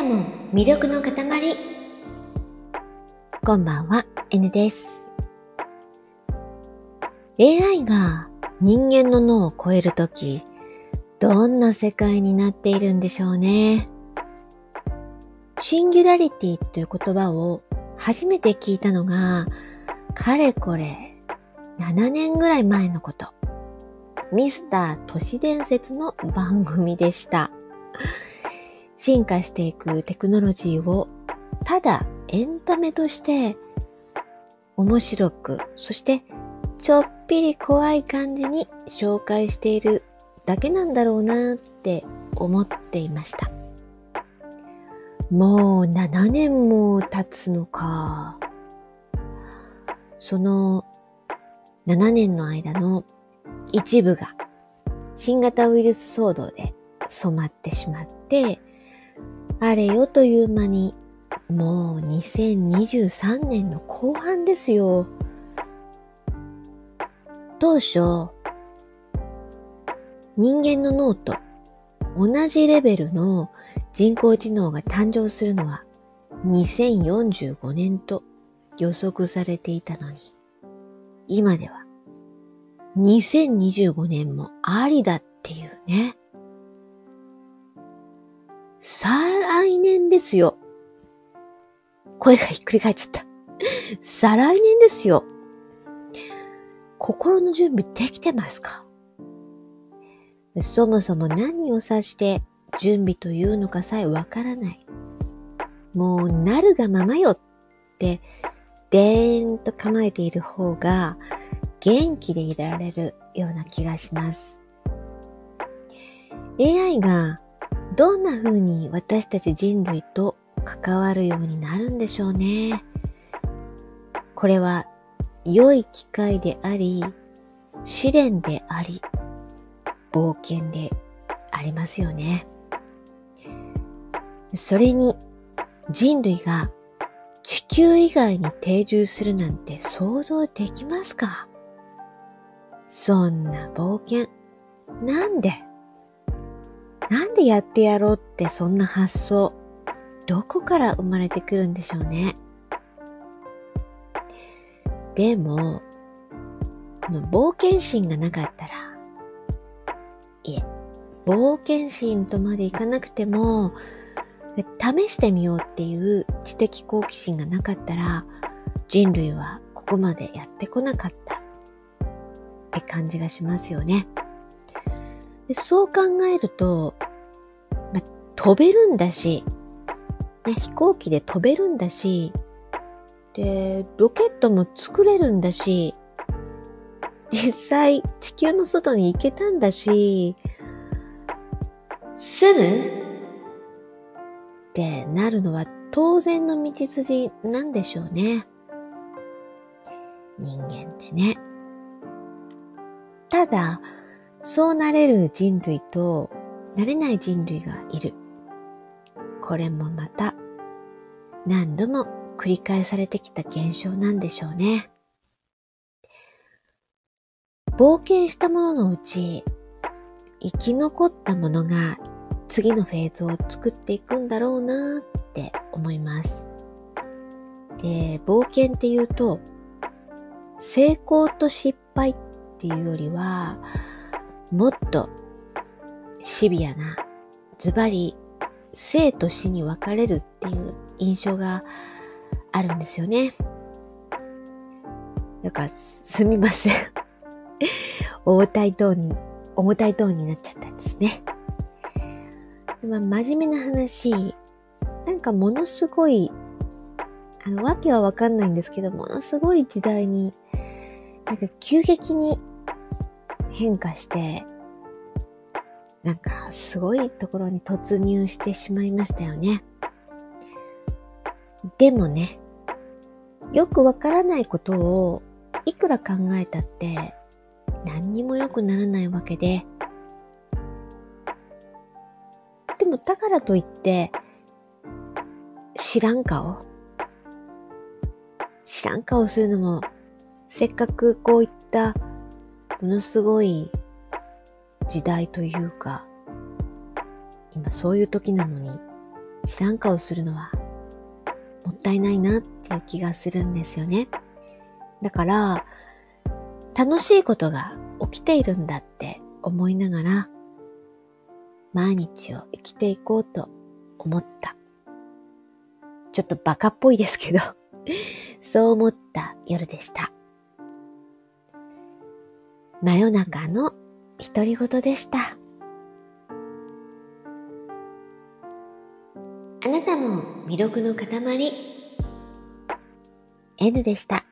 魅力の塊。こんばんは N です。AI が人間の脳を超えるときどんな世界になっているんでしょうね。シンギュラリティという言葉を初めて聞いたのがかれこれ7年ぐらい前のこと。ミスター都市伝説の番組でした。進化していくテクノロジーをただエンタメとして面白く、そしてちょっぴり怖い感じに紹介しているだけなんだろうなって思っていました。もう7年も経つのか。その7年の間の一部が新型ウイルス騒動で染まってしまって、あれよという間に、もう2023年の後半ですよ。当初、人間の脳と同じレベルの人工知能が誕生するのは2045年と予測されていたのに、今では2025年もありだっていうね。再来年ですよ。声がひっくり返っちゃった。再来年ですよ。心の準備できてますか？そもそも何を指して準備というのかさえわからない。もうなるがままよって、でーんと構えている方が元気でいられるような気がします。AI がどんな風に私たち人類と関わるようになるんでしょうね。これは良い機会であり、試練であり、冒険でありますよね。それに人類が地球以外に定住するなんて想像できますか？そんな冒険、なんで？なんでやってやろうってそんな発想、どこから生まれてくるんでしょうね。でも、この冒険心がなかったら、いえ、冒険心とまでいかなくても、試してみようっていう知的好奇心がなかったら、人類はここまでやってこなかったって感じがしますよね。でそう考えると、ま、飛べるんだし、ね、飛行機で飛べるんだし、で、ロケットも作れるんだし、実際地球の外に行けたんだし、住むってなるのは当然の道筋なんでしょうね。人間ってね。ただ、そうなれる人類となれない人類がいる。これもまた何度も繰り返されてきた現象なんでしょうね。冒険したもののうち生き残ったものが次のフェーズを作っていくんだろうなって思います。で、冒険っていうと成功と失敗っていうよりはもっとシビアな、ズバリ生と死に分かれるっていう印象があるんですよね。なんか、すみません。重たいトーンに、重たいトーンになっちゃったんですね。まあ、真面目な話、なんかものすごい、あの、わけはわかんないんですけど、ものすごい時代に、なんか急激に変化して、なんかすごいところに突入してしまいましたよね。でもね、よくわからないことをいくら考えたって何にも良くならないわけで、でもだからといって知らん顔知らん顔するのもせっかくこういったものすごい時代というか、今そういう時なのに、知らん顔するのはもったいないなっていう気がするんですよね。だから、楽しいことが起きているんだって思いながら、毎日を生きていこうと思った。ちょっとバカっぽいですけど そう思った夜でした。真夜中の独り言でした。あなたも魅力の塊 N でした。